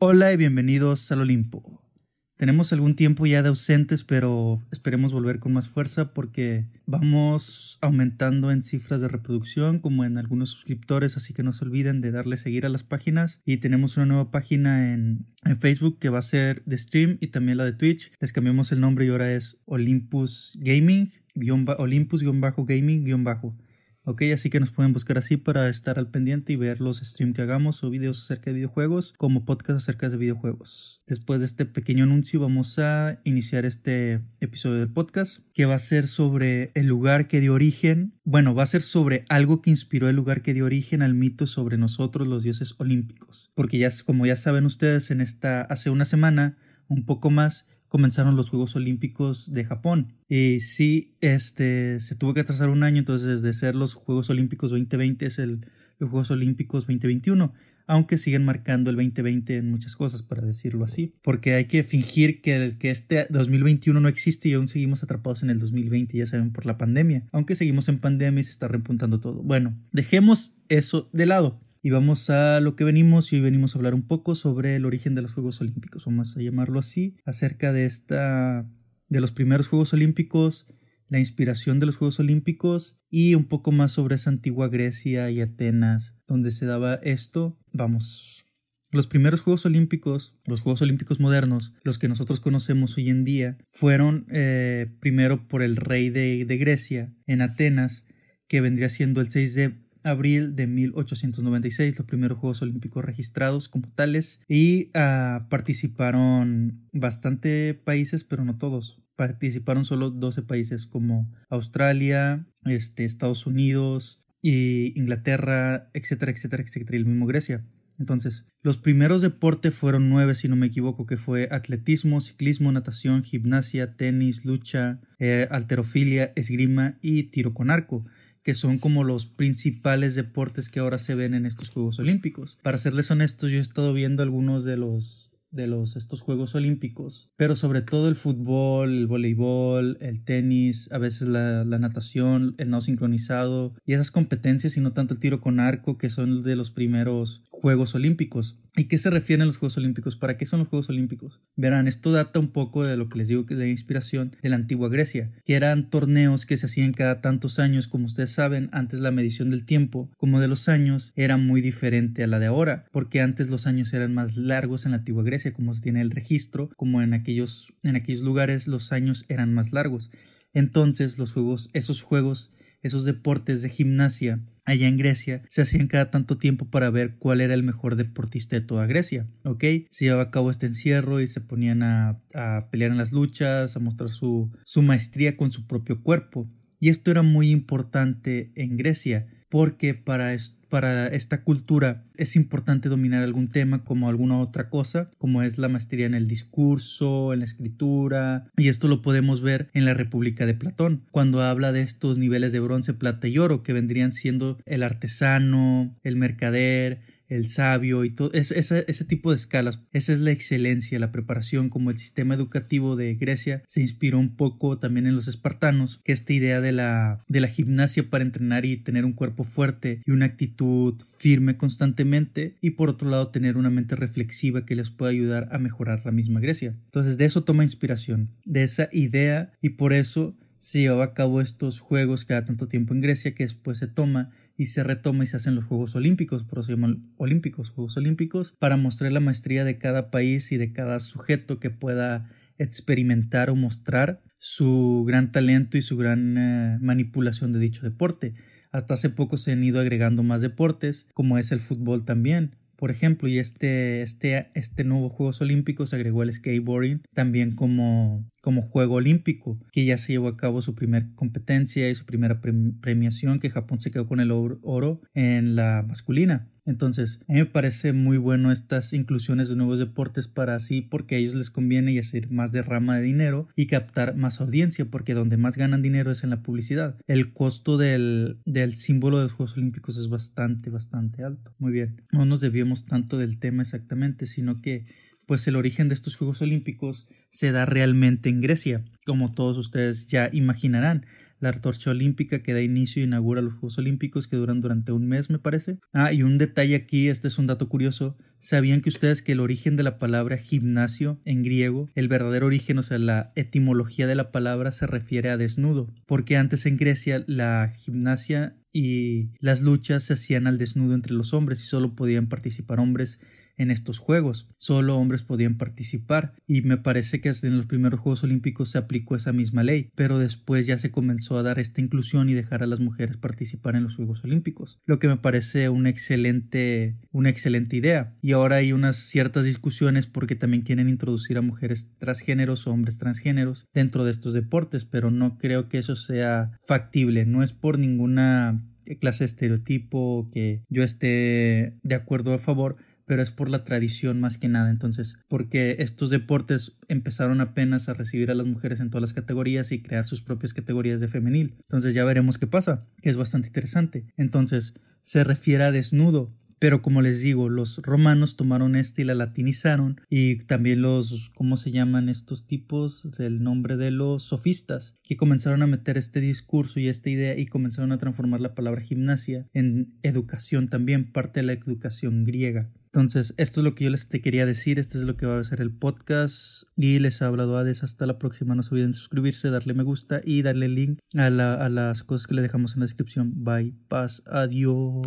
Hola y bienvenidos al Olimpo. Tenemos algún tiempo ya de ausentes, pero esperemos volver con más fuerza porque vamos aumentando en cifras de reproducción como en algunos suscriptores, así que no se olviden de darle seguir a las páginas. Y tenemos una nueva página en, Facebook que va a ser de stream y también la de Twitch. Les cambiamos el nombre y ahora es Olympus Gaming, Olympus-Gaming- Ok, así que nos pueden buscar así para estar al pendiente y ver los streams que hagamos o videos acerca de videojuegos como podcast acerca de videojuegos. Después de este pequeño anuncio vamos a iniciar este episodio del podcast que va a ser sobre el lugar que dio origen, bueno, va a ser sobre algo que inspiró el lugar que dio origen al mito sobre nosotros los dioses olímpicos. Porque ya como ya saben ustedes en esta hace una semana, un poco más, comenzaron los Juegos Olímpicos de Japón. Y sí, este, se tuvo que atrasar un año, entonces de ser los Juegos Olímpicos 2020 es el, los Juegos Olímpicos 2021, aunque siguen marcando el 2020 en muchas cosas, para decirlo así, porque hay que fingir que, que este 2021 no existe y aún seguimos atrapados en el 2020, ya saben, por la pandemia, aunque seguimos en pandemia y se está repuntando todo. Bueno, dejemos eso de lado. Y vamos a lo que venimos y hoy venimos a hablar un poco sobre el origen de los Juegos Olímpicos, vamos a llamarlo así, acerca de esta de los primeros Juegos Olímpicos, la inspiración de los Juegos Olímpicos y un poco más sobre esa antigua Grecia y Atenas, donde se daba esto. Vamos. Los primeros Juegos Olímpicos, los Juegos Olímpicos modernos, los que nosotros conocemos hoy en día, fueron eh, primero por el rey de, de Grecia en Atenas, que vendría siendo el 6 de abril de 1896, los primeros Juegos Olímpicos registrados como tales, y ah, participaron bastante países, pero no todos. Participaron solo 12 países como Australia, este, Estados Unidos, y Inglaterra, etcétera, etcétera, etcétera, y el mismo Grecia. Entonces, los primeros deportes fueron nueve, si no me equivoco, que fue atletismo, ciclismo, natación, gimnasia, tenis, lucha, eh, alterofilia, esgrima y tiro con arco que son como los principales deportes que ahora se ven en estos Juegos Olímpicos. Para serles honestos, yo he estado viendo algunos de los de los estos Juegos Olímpicos, pero sobre todo el fútbol, el voleibol, el tenis, a veces la, la, natación, el no sincronizado y esas competencias y no tanto el tiro con arco que son de los primeros Juegos Olímpicos. ¿Y qué se refieren los Juegos Olímpicos? ¿Para qué son los Juegos Olímpicos? Verán, esto data un poco de lo que les digo que de inspiración de la antigua Grecia, que eran torneos que se hacían cada tantos años, como ustedes saben, antes la medición del tiempo, como de los años, era muy diferente a la de ahora, porque antes los años eran más largos en la antigua Grecia, como se tiene el registro, como en aquellos, en aquellos lugares los años eran más largos. Entonces los juegos, esos juegos, esos deportes de gimnasia allá en Grecia se hacían cada tanto tiempo para ver cuál era el mejor deportista de toda Grecia, ¿ok? Se llevaba a cabo este encierro y se ponían a, a pelear en las luchas, a mostrar su, su maestría con su propio cuerpo. Y esto era muy importante en Grecia porque para, para esta cultura es importante dominar algún tema como alguna otra cosa, como es la maestría en el discurso, en la escritura, y esto lo podemos ver en la República de Platón, cuando habla de estos niveles de bronce, plata y oro, que vendrían siendo el artesano, el mercader, el sabio y todo ese, ese, tipo de escalas. Esa es la excelencia, la preparación, como el sistema educativo de Grecia se inspiró un poco también en los espartanos, que esta idea de la, de la gimnasia para entrenar y tener un cuerpo fuerte y una actitud firme constantemente y por otro lado tener una mente reflexiva que les pueda ayudar a mejorar la misma Grecia. Entonces de eso toma inspiración, de esa idea y por eso se llevaba a cabo estos juegos cada tanto tiempo en Grecia que después se toma y se retoma y se hacen los Juegos Olímpicos, por eso se llaman Olímpicos, Juegos Olímpicos, para mostrar la maestría de cada país y de cada sujeto que pueda experimentar o mostrar su gran talento y su gran eh, manipulación de dicho deporte. Hasta hace poco se han ido agregando más deportes, como es el fútbol también. Por ejemplo, y este, este, este nuevo Juegos Olímpicos agregó el skateboarding también como, como juego olímpico, que ya se llevó a cabo su primera competencia y su primera premiación, que Japón se quedó con el oro en la masculina. Entonces, a mí me parece muy bueno estas inclusiones de nuevos deportes para así, porque a ellos les conviene y hacer más derrama de dinero y captar más audiencia, porque donde más ganan dinero es en la publicidad. El costo del, del símbolo de los Juegos Olímpicos es bastante, bastante alto. Muy bien, no nos debíamos tanto del tema exactamente, sino que pues el origen de estos Juegos Olímpicos se da realmente en Grecia, como todos ustedes ya imaginarán la antorcha olímpica que da inicio e inaugura los Juegos Olímpicos que duran durante un mes, me parece. Ah, y un detalle aquí, este es un dato curioso. ¿Sabían que ustedes que el origen de la palabra gimnasio en griego, el verdadero origen, o sea, la etimología de la palabra se refiere a desnudo? Porque antes en Grecia la gimnasia y las luchas se hacían al desnudo entre los hombres y solo podían participar hombres en estos Juegos. Solo hombres podían participar y me parece que en los primeros Juegos Olímpicos se aplicó esa misma ley, pero después ya se comenzó a dar esta inclusión y dejar a las mujeres participar en los Juegos Olímpicos, lo que me parece una excelente, una excelente idea. Y ahora hay unas ciertas discusiones porque también quieren introducir a mujeres transgéneros o hombres transgéneros dentro de estos deportes, pero no creo que eso sea factible, no es por ninguna clase de estereotipo que yo esté de acuerdo a favor, pero es por la tradición más que nada. Entonces, porque estos deportes empezaron apenas a recibir a las mujeres en todas las categorías y crear sus propias categorías de femenil. Entonces ya veremos qué pasa, que es bastante interesante. Entonces, se refiere a desnudo, pero como les digo, los romanos tomaron este y la latinizaron y también los, ¿cómo se llaman estos tipos? Del nombre de los sofistas, que comenzaron a meter este discurso y esta idea y comenzaron a transformar la palabra gimnasia en educación también, parte de la educación griega. Entonces, esto es lo que yo les quería decir, este es lo que va a ser el podcast y les ha hablado Hades, hasta la próxima, no se olviden suscribirse, darle me gusta y darle link a, a las cosas que le dejamos en la descripción. Bye, paz, adiós.